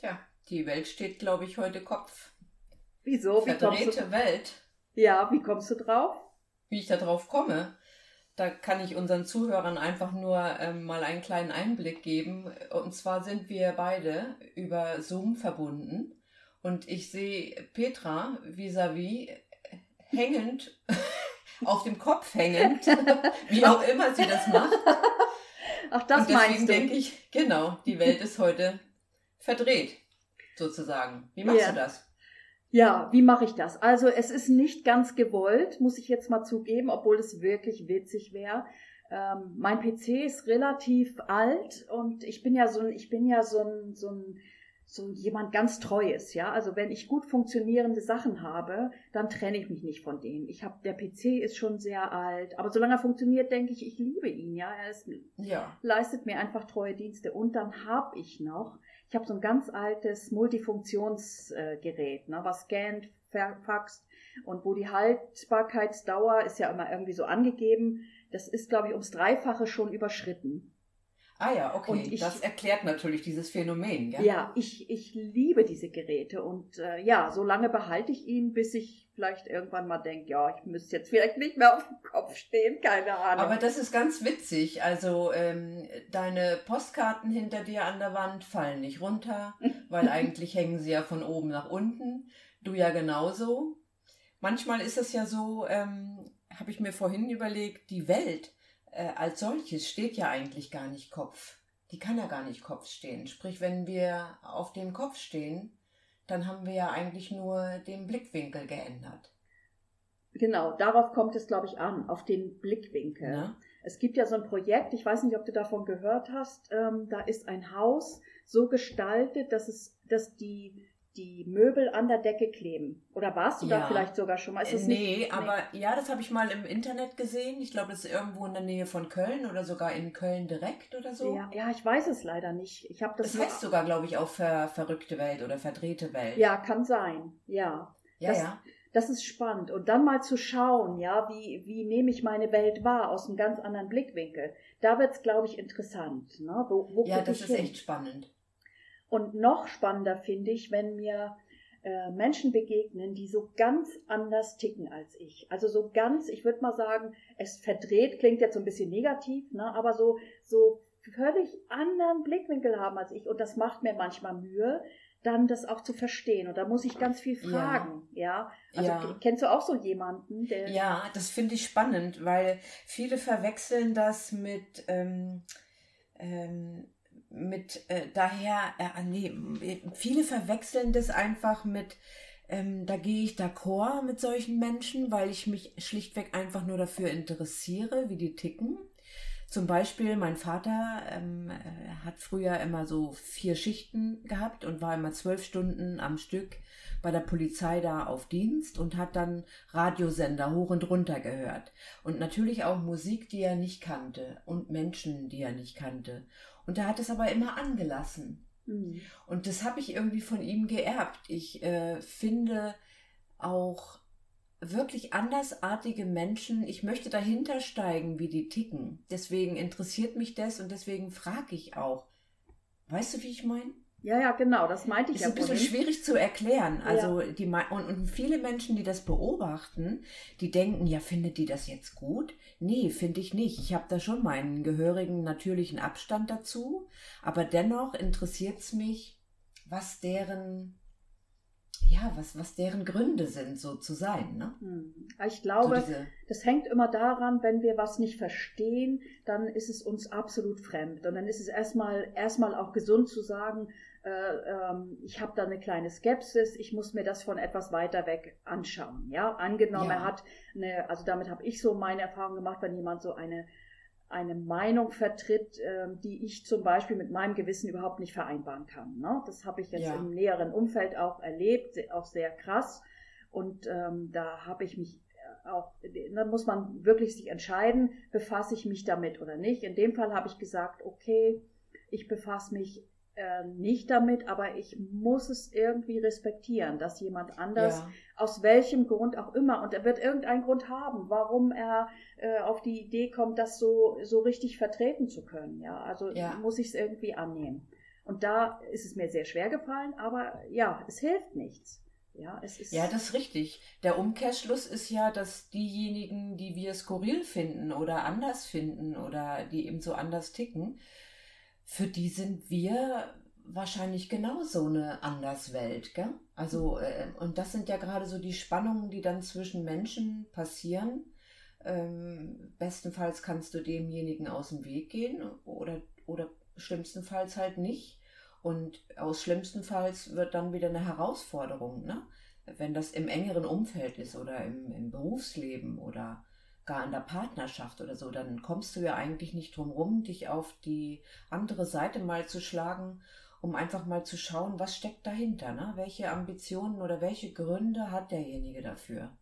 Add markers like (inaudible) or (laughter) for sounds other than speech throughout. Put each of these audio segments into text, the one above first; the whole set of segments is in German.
Tja, die Welt steht, glaube ich, heute Kopf. Wieso? Wie kommst Verdrehte du, Welt. ja, wie kommst du drauf? Wie ich da drauf komme, da kann ich unseren Zuhörern einfach nur ähm, mal einen kleinen Einblick geben. Und zwar sind wir beide über Zoom verbunden und ich sehe Petra vis-à-vis hängend, (laughs) auf dem Kopf hängend, (laughs) wie auch immer sie das macht. Ach, das und deswegen meinst du? denke ich, genau, die Welt ist heute verdreht, sozusagen. Wie machst Ja. du das? Ja, wie mache ich das? Also es ist nicht ganz gewollt, muss ich jetzt mal zugeben, obwohl es wirklich witzig wäre. Ähm, mein PC ist relativ alt und ich bin ja so ein, ich bin ja so ein, so ein, so jemand ganz Treues, ja. Also wenn ich gut funktionierende Sachen habe, dann trenne ich mich nicht von denen. Ich habe, der PC ist schon sehr alt, aber solange er funktioniert, denke ich, ich liebe ihn, ja. Er ist Ja. leistet mir einfach treue Dienste. Und dann habe ich noch, ich habe so ein ganz altes Multifunktionsgerät, ne, was scannt, fa- faxt und wo die Haltbarkeitsdauer ist ja immer irgendwie so angegeben. Das ist, glaube ich, ums Dreifache schon überschritten. Ah ja, okay. Und ich- das erklärt natürlich dieses Phänomen, Ja, ja? ich, ich liebe diese Geräte und äh, ja, so lange behalte ich ihn, bis ich vielleicht irgendwann mal denke, ja, ich müsste jetzt vielleicht nicht mehr auf dem Kopf stehen, keine Ahnung. Aber das ist ganz witzig. Also ähm, deine Postkarten hinter dir an der Wand fallen nicht runter, (laughs) weil eigentlich hängen sie ja von oben nach unten. Du ja genauso. Manchmal ist es ja so, ähm, habe ich mir vorhin überlegt, die Welt äh, als solches steht ja eigentlich gar nicht Kopf. Die kann ja gar nicht Kopf stehen. Sprich, wenn wir auf dem Kopf stehen, dann haben wir ja eigentlich nur den Blickwinkel geändert. genau, darauf kommt es, glaube ich, an, auf den Blickwinkel. Ne? Es gibt ja so ein Projekt, ich weiß nicht, ob du davon gehört hast, ähm, da ist ein Haus so gestaltet, dass es, dass die, die Möbel an der Decke kleben. Oder warst du Ja. da vielleicht sogar schon mal? Ist Äh, nee, nicht, aber ja, das habe ich mal im Internet gesehen. Ich glaube, das ist irgendwo in der Nähe von Köln oder sogar in Köln direkt oder so. Ja, ja, ich weiß es leider nicht. Ich habe das, Das heißt sogar, glaube ich, auch ver verrückte Welt oder verdrehte Welt. Ja, kann sein. Ja. ja, das- ja. Das ist spannend. Und dann mal zu schauen, ja, wie, wie nehme ich meine Welt wahr aus einem ganz anderen Blickwinkel. Da wird es, glaube ich, interessant. Ne? Wo, wo Ja, das ist hin? echt spannend. Und noch spannender finde ich, wenn mir äh, Menschen begegnen, die so ganz anders ticken als ich. Also so ganz, ich würde mal sagen, es verdreht, klingt jetzt so ein bisschen negativ, ne? aber so, so völlig anderen Blickwinkel haben als ich. Und das macht mir manchmal Mühe, dann das auch zu verstehen. Und da muss ich ganz viel Ja. fragen, ja. Also Ja. kennst du auch so jemanden, der Ja, das finde ich spannend, weil viele verwechseln das mit, ähm, ähm, mit äh, daher, äh, nee, viele verwechseln das einfach mit, ähm, da gehe ich d'accord mit solchen Menschen, weil ich mich schlichtweg einfach nur dafür interessiere, wie die ticken. Zum Beispiel, mein Vater ähm, äh, hat früher immer so vier Schichten gehabt und war immer zwölf Stunden am Stück bei der Polizei da auf Dienst und hat dann Radiosender hoch und runter gehört. Und natürlich auch Musik, die er nicht kannte und Menschen, die er nicht kannte. Und er hat es aber immer angelassen. Hm. Und das habe ich irgendwie von ihm geerbt. Ich äh, finde auch wirklich andersartige Menschen, ich möchte dahinter steigen, wie die ticken. Deswegen interessiert mich das und deswegen frage ich auch. Weißt du, wie ich meine? Ja, ja, genau, das meinte ich Ist ja ein bisschen schwierig zu erklären. Also die mei- und, und viele Menschen, die das beobachten, die denken, ja, findet die das jetzt gut? Nee, finde ich nicht. Ich habe da schon meinen gehörigen natürlichen Abstand dazu, aber dennoch interessiert es mich, was deren ja, was was deren Gründe sind, so zu sein, ne? Hm. Ich So glaube, diese, Das hängt immer daran, wenn wir was nicht verstehen, dann ist es uns absolut fremd. Und dann ist es erstmal, erstmal auch gesund zu sagen, ich habe da eine kleine Skepsis, ich muss mir das von etwas weiter weg anschauen. Ja, angenommen, Ja. er hat eine, also damit habe ich so meine Erfahrung gemacht, wenn jemand so eine eine Meinung vertritt, ähm, die ich zum Beispiel mit meinem Gewissen überhaupt nicht vereinbaren kann. Ne? Das habe ich jetzt ja. im näheren Umfeld auch erlebt, auch sehr krass. Und ähm, da habe ich mich auch, dann muss man wirklich sich entscheiden, befasse ich mich damit oder nicht. In dem Fall habe ich gesagt, okay, ich befasse mich äh, nicht damit, aber ich muss es irgendwie respektieren, dass jemand anders, ja. aus welchem Grund auch immer, und er wird irgendeinen Grund haben, warum er äh, auf die Idee kommt, das so, so richtig vertreten zu können. Ja, also ja. muss ich es irgendwie annehmen. Und da ist es mir sehr schwer gefallen, aber ja, es hilft nichts. Ja, es ist ja, das ist richtig. Der Umkehrschluss ist ja, dass diejenigen, die wir skurril finden oder anders finden oder die eben so anders ticken, für die sind wir wahrscheinlich genauso eine Anderswelt, gell? Also, äh, und das sind ja gerade so die Spannungen, die dann zwischen Menschen passieren. Ähm, bestenfalls kannst du demjenigen aus dem Weg gehen oder, oder schlimmstenfalls halt nicht. Und aus schlimmstenfalls wird dann wieder eine Herausforderung, ne? Wenn das im engeren Umfeld ist oder im, im Berufsleben oder gar in der Partnerschaft oder so, dann kommst du ja eigentlich nicht drum rum, dich auf die andere Seite mal zu schlagen, um einfach mal zu schauen, was steckt dahinter, ne? welche Ambitionen oder welche Gründe hat derjenige dafür,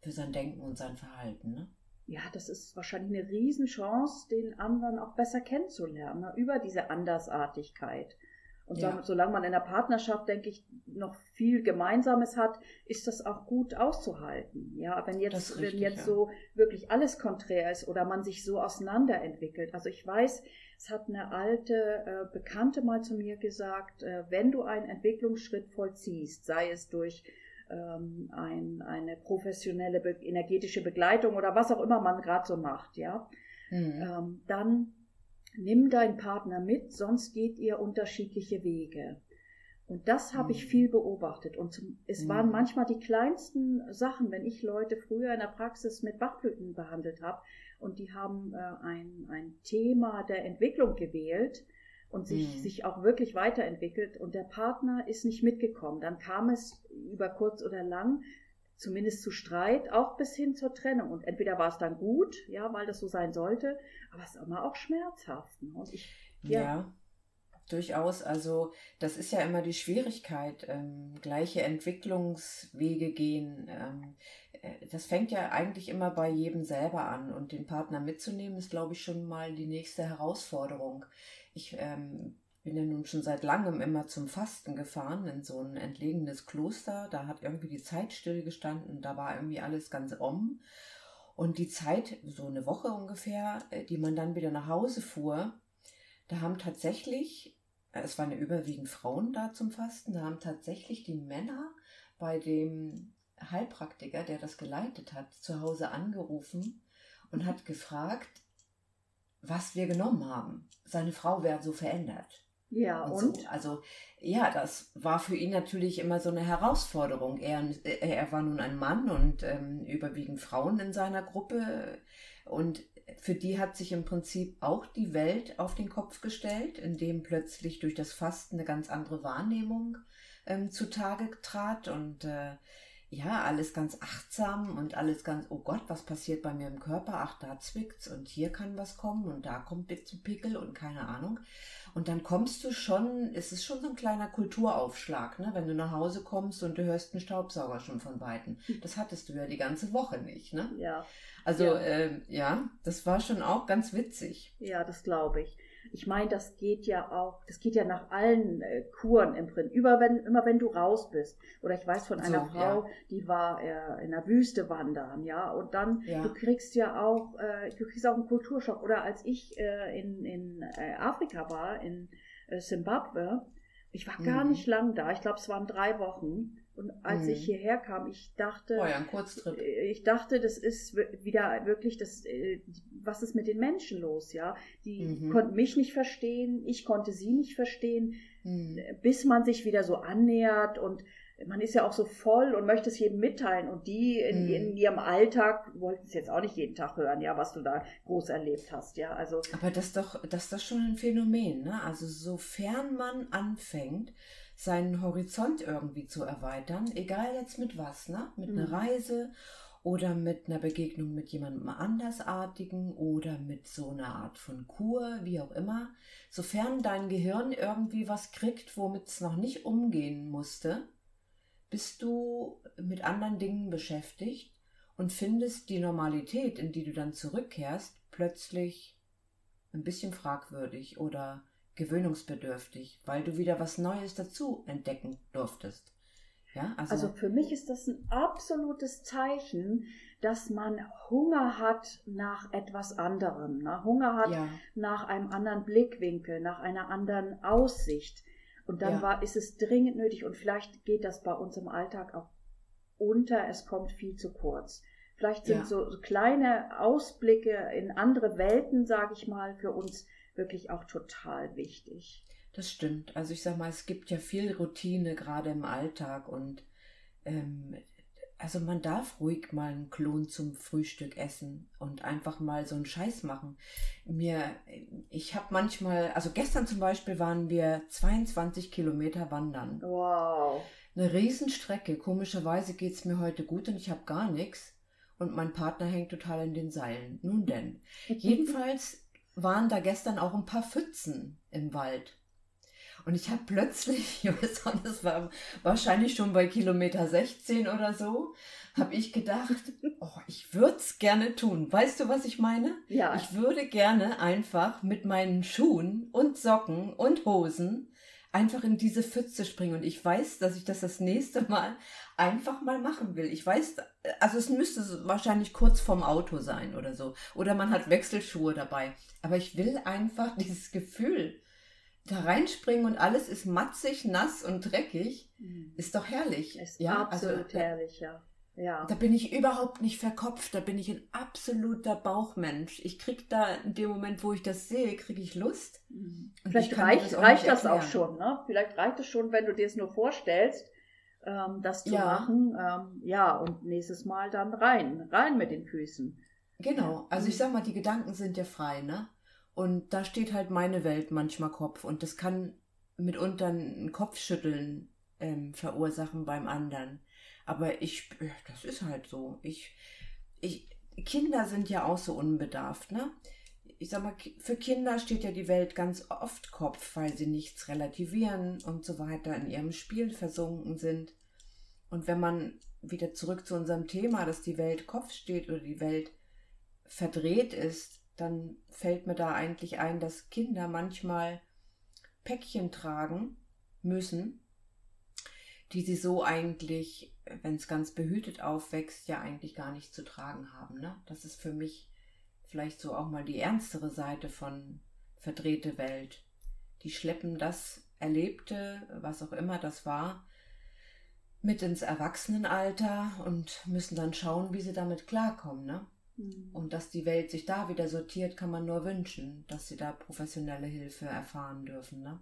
für sein Denken und sein Verhalten. Ne? Ja, das ist wahrscheinlich eine Riesenchance, den anderen auch besser kennenzulernen, ne? über diese Andersartigkeit. Und ja. solange man in der Partnerschaft, denke ich, noch viel Gemeinsames hat, ist das auch gut auszuhalten. Ja, wenn jetzt, richtig, wenn jetzt ja. so wirklich alles konträr ist oder man sich so auseinanderentwickelt. Also ich weiß, es hat eine alte äh, Bekannte mal zu mir gesagt, äh, wenn du einen Entwicklungsschritt vollziehst, sei es durch ähm, ein, eine professionelle energetische Begleitung oder was auch immer man gerade so macht, ja, mhm. ähm, dann nimm deinen Partner mit, sonst geht ihr unterschiedliche Wege. Und das habe ich mhm. viel beobachtet. Und zum, es waren mhm. manchmal die kleinsten Sachen, wenn ich Leute früher in der Praxis mit Bachblüten behandelt habe und die haben äh, ein, ein Thema der Entwicklung gewählt und sich, mhm. sich auch wirklich weiterentwickelt und der Partner ist nicht mitgekommen. Dann kam es über kurz oder lang zumindest zu Streit, auch bis hin zur Trennung. Und entweder war es dann gut, ja, weil das so sein sollte, aber es ist immer auch schmerzhaft. Ne? Und ich, ja. ja. Durchaus, also das ist ja immer die Schwierigkeit, ähm, gleiche Entwicklungswege gehen. Ähm, äh, das fängt ja eigentlich immer bei jedem selber an und den Partner mitzunehmen ist, glaube ich, schon mal die nächste Herausforderung. Ich ähm, bin ja nun schon seit langem immer zum Fasten gefahren in so ein entlegenes Kloster. Da hat irgendwie die Zeit stillgestanden, da war irgendwie alles ganz om. Und die Zeit, so eine Woche ungefähr, äh, die man dann wieder nach Hause fuhr, da haben tatsächlich, äh, es waren ja überwiegend Frauen da zum Fasten, da haben tatsächlich die Männer bei dem Heilpraktiker, der das geleitet hat, zu Hause angerufen und hat gefragt, was wir genommen haben. Seine Frau wäre so verändert. Ja, und? und? So. Also, ja, das war für ihn natürlich immer so eine Herausforderung. Er, er war nun ein Mann und ähm, überwiegend Frauen in seiner Gruppe. Und für die hat sich im Prinzip auch die Welt auf den Kopf gestellt, indem plötzlich durch das Fasten eine ganz andere Wahrnehmung ähm, zutage trat. Und äh, ja, alles ganz achtsam und alles ganz, oh Gott, was passiert bei mir im Körper? Ach, da zwickt's und hier kann was kommen und da kommt ein Pickel und keine Ahnung. Und dann kommst du schon, es ist schon so ein kleiner Kulturaufschlag, ne? wenn du nach Hause kommst und du hörst einen Staubsauger schon von Weitem. Das hattest du ja die ganze Woche nicht, ne? Ja. Also, ja, äh, ja das war schon auch ganz witzig. Ja, das glaube ich. Ich meine, das geht ja auch, das geht ja nach allen äh, Kuren im Prinzip. Über wenn, immer wenn du raus bist. Oder ich weiß von einer so, Frau, ja. die war äh, in der Wüste wandern, ja. Und dann, ja. du kriegst ja auch, äh, du kriegst auch einen Kulturschock. Oder als ich äh, in, in äh, Afrika war, in äh, Zimbabwe, ich war gar mhm. nicht lang da. Ich glaube, es waren drei Wochen. Und als mhm. ich hierher kam, ich dachte, oh ja, ein Kurztrip. Äh, ich dachte, das ist wieder wirklich das, äh, was ist mit den Menschen los, ja? Die mhm. konnten mich nicht verstehen, ich konnte sie nicht verstehen, mhm. bis man sich wieder so annähert und man ist ja auch so voll und möchte es jedem mitteilen und die in, mhm. in ihrem Alltag wollten es jetzt auch nicht jeden Tag hören, ja, was du da groß erlebt hast, ja, also. Aber das ist doch, das ist doch schon ein Phänomen, ne? Also sofern man anfängt, seinen Horizont irgendwie zu erweitern, egal jetzt mit was, ne? Mit mhm. einer Reise oder mit einer Begegnung mit jemandem andersartigen oder mit so einer Art von Kur, wie auch immer, sofern dein Gehirn irgendwie was kriegt, womit es noch nicht umgehen musste, bist du mit anderen Dingen beschäftigt und findest die Normalität, in die du dann zurückkehrst, plötzlich ein bisschen fragwürdig oder gewöhnungsbedürftig, weil du wieder was Neues dazu entdecken durftest. Ja, also, also für mich ist das ein absolutes Zeichen, dass man Hunger hat nach etwas anderem, ne? Hunger hat ja. nach einem anderen Blickwinkel, nach einer anderen Aussicht. Und dann ja. war, ist es dringend nötig und vielleicht geht das bei uns im Alltag auch unter, es kommt viel zu kurz. Vielleicht sind ja. so, so kleine Ausblicke in andere Welten, sage ich mal, für uns wirklich auch total wichtig. Das stimmt. Also ich sag mal, es gibt ja viel Routine gerade im Alltag und ähm, also man darf ruhig mal einen Klon zum Frühstück essen und einfach mal so einen Scheiß machen. Mir, ich habe manchmal, also gestern zum Beispiel waren wir 22 Kilometer wandern. Wow. Eine Riesenstrecke. Komischerweise geht es mir heute gut und ich habe gar nichts. Und mein Partner hängt total in den Seilen. Nun denn. (laughs) Jedenfalls waren da gestern auch ein paar Pfützen im Wald. Und ich habe plötzlich, (laughs) das war wahrscheinlich schon bei Kilometer 16 oder so, habe ich gedacht, (laughs) oh, ich würde es gerne tun. Weißt du, was ich meine? Ja. Ich würde gerne einfach mit meinen Schuhen und Socken und Hosen einfach in diese Pfütze springen. Und ich weiß, dass ich das das nächste Mal einfach mal machen will. Ich weiß, also es müsste wahrscheinlich kurz vorm Auto sein oder so. Oder man hat Wechselschuhe dabei. Aber ich will einfach dieses Gefühl da reinspringen und alles ist matzig, nass und dreckig, mhm. ist doch herrlich. Ist ja, also absolut also, herrlich, ja. Ja. Da bin ich überhaupt nicht verkopft, da bin ich ein absoluter Bauchmensch. Ich krieg da in dem Moment, wo ich das sehe, kriege ich Lust. Mhm. Vielleicht reicht das, reicht das auch schon, ne? Vielleicht reicht es schon, wenn du dir es nur vorstellst, ähm, das zu ja. machen. Ähm, ja, und nächstes Mal dann rein, rein mit den Füßen. Genau, also ich mhm. sag mal, die Gedanken sind ja frei, ne? Und da steht halt meine Welt manchmal Kopf. Und das kann mitunter ein Kopfschütteln ähm, verursachen beim anderen. Aber ich, das ist halt so. Ich, ich, Kinder sind ja auch so unbedarft, ne? Ich sag mal, für Kinder steht ja die Welt ganz oft Kopf, weil sie nichts relativieren und so weiter in ihrem Spiel versunken sind. Und wenn man wieder zurück zu unserem Thema, dass die Welt Kopf steht oder die Welt verdreht ist, dann fällt mir da eigentlich ein, dass Kinder manchmal Päckchen tragen müssen, die sie so eigentlich, wenn es ganz behütet aufwächst, ja eigentlich gar nicht zu tragen haben. Ne? Das ist für mich vielleicht so auch mal die ernstere Seite von verdrehte Welt. Die schleppen das Erlebte, was auch immer das war, mit ins Erwachsenenalter und müssen dann schauen, wie sie damit klarkommen. Ne? Mhm. Und dass die Welt sich da wieder sortiert, kann man nur wünschen, dass sie da professionelle Hilfe erfahren dürfen. Ne?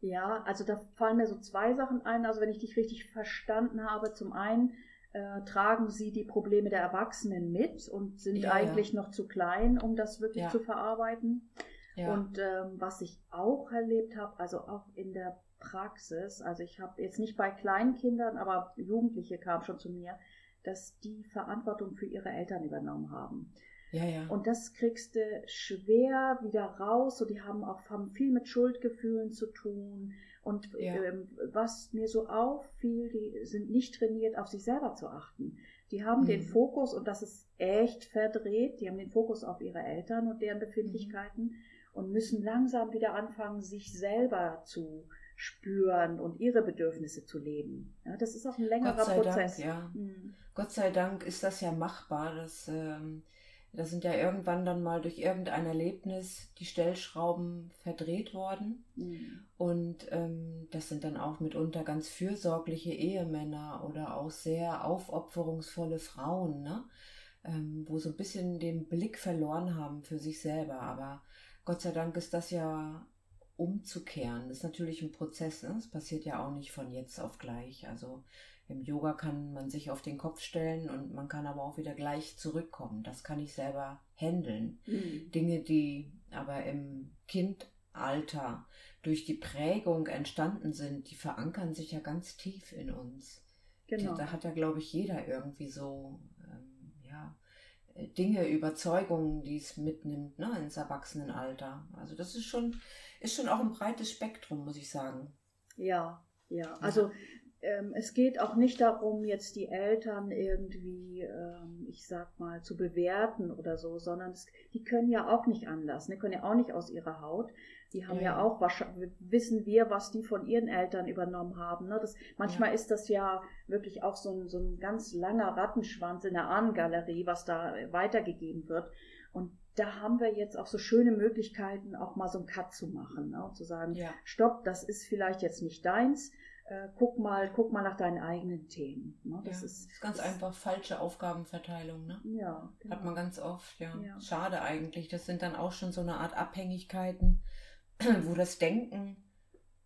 Ja, also da fallen mir so zwei Sachen ein. Also wenn ich dich richtig verstanden habe, zum einen äh, tragen sie die Probleme der Erwachsenen mit und sind ja, eigentlich ja. noch zu klein, um das wirklich ja. zu verarbeiten. Und ähm, was ich auch erlebt habe, also auch in der Praxis, also ich habe jetzt nicht bei Kleinkindern, aber Jugendliche kamen schon zu mir, dass die Verantwortung für ihre Eltern übernommen haben. Ja, ja. Und das kriegst du schwer wieder raus. Und die haben auch haben viel mit Schuldgefühlen zu tun. Und ja. ähm, was mir so auffiel, die sind nicht trainiert, auf sich selber zu achten. Die haben mhm. den Fokus, und das ist echt verdreht, die haben den Fokus auf ihre Eltern und deren Befindlichkeiten mhm. und müssen langsam wieder anfangen, sich selber zu spüren und ihre Bedürfnisse zu leben. Ja, das ist auch ein längerer Prozess. Dank, ja. Mhm. Gott sei Dank ist das ja machbar. Das, ähm, da sind ja irgendwann dann mal durch irgendein Erlebnis die Stellschrauben verdreht worden. Mhm. Und ähm, das sind dann auch mitunter ganz fürsorgliche Ehemänner oder auch sehr aufopferungsvolle Frauen, ne? Ähm, wo so ein bisschen den Blick verloren haben für sich selber. Aber Gott sei Dank ist das ja umzukehren. Das ist natürlich ein Prozess. Ne? Das passiert ja auch nicht von jetzt auf gleich. Also im Yoga kann man sich auf den Kopf stellen und man kann aber auch wieder gleich zurückkommen. Das kann ich selber handeln. Mhm. Dinge, die aber im Kindalter durch die Prägung entstanden sind, die verankern sich ja ganz tief in uns. Genau. Da hat ja, glaube ich, jeder irgendwie so äh, Dinge, Überzeugungen, die es mitnimmt ne, ins Erwachsenenalter. Also das ist schon, ist schon auch ein breites Spektrum, muss ich sagen. Ja, ja. Also ähm, es geht auch nicht darum, jetzt die Eltern irgendwie, ähm, ich sag mal, zu bewerten oder so, sondern es, die können ja auch nicht anders, ne, können ja auch nicht aus ihrer Haut. Die haben ja, ja auch, wissen wir, was die von ihren Eltern übernommen haben. Ne? Das, manchmal ja. ist das ja wirklich auch so ein, so ein ganz langer Rattenschwanz in der Ahnengalerie, was da weitergegeben wird. Und da haben wir jetzt auch so schöne Möglichkeiten, auch mal so einen Cut zu machen ne? und zu sagen, ja. stopp, das ist vielleicht jetzt nicht deins, äh, guck mal, guck mal nach deinen eigenen Themen. Ne? Das, ja, ist, ist ganz das einfach falsche Aufgabenverteilung. Ne? Ja, genau. Hat man ganz oft, ja. ja. Schade eigentlich. Das sind dann auch schon so eine Art Abhängigkeiten, (clears throat) wo das Denken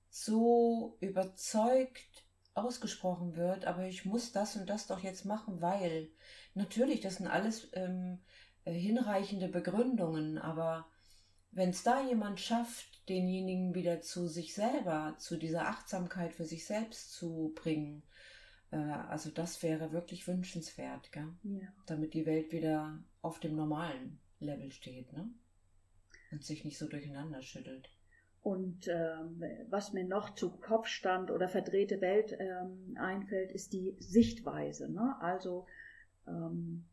so überzeugt ausgesprochen wird, aber ich muss das und das doch jetzt machen, weil natürlich, das sind alles ähm, äh, hinreichende Begründungen, aber wenn es da jemand schafft, denjenigen wieder zu sich selber, zu dieser Achtsamkeit für sich selbst zu bringen, äh, also das wäre wirklich wünschenswert, gell? Ja. damit die Welt wieder auf dem normalen Level steht ne? und sich nicht so durcheinander schüttelt. Und ähm, was mir noch zu Kopfstand oder verdrehte Welt ähm, einfällt, ist die Sichtweise. Ne? Also ähm,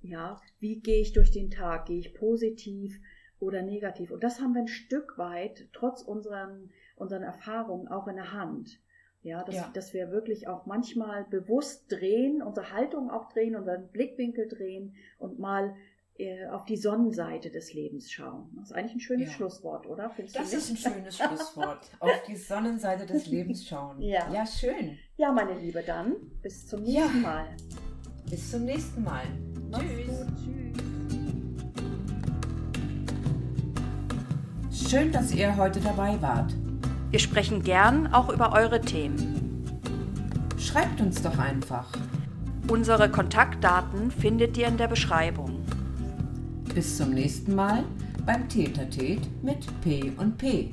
ja, wie gehe ich durch den Tag? Gehe ich positiv oder negativ? Und das haben wir ein Stück weit, trotz unseren, unseren Erfahrungen, auch in der Hand. Ja, dass, ja. dass wir wirklich auch manchmal bewusst drehen, unsere Haltung auch drehen, unseren Blickwinkel drehen und mal äh, auf die Sonnenseite des Lebens schauen. Das ist eigentlich ein schönes ja. Schlusswort, oder? Findest das ist ein schönes Schlusswort. auf die Sonnenseite des Lebens schauen. Ja. ja, schön. Ja, meine Liebe, dann bis zum nächsten ja. Mal. Bis zum nächsten Mal. Tschüss. Tschüss. Schön, dass ihr heute dabei wart. Wir sprechen gern auch über eure Themen. Schreibt uns doch einfach. Unsere Kontaktdaten findet ihr in der Beschreibung. Bis zum nächsten Mal beim Tätertät mit P und P.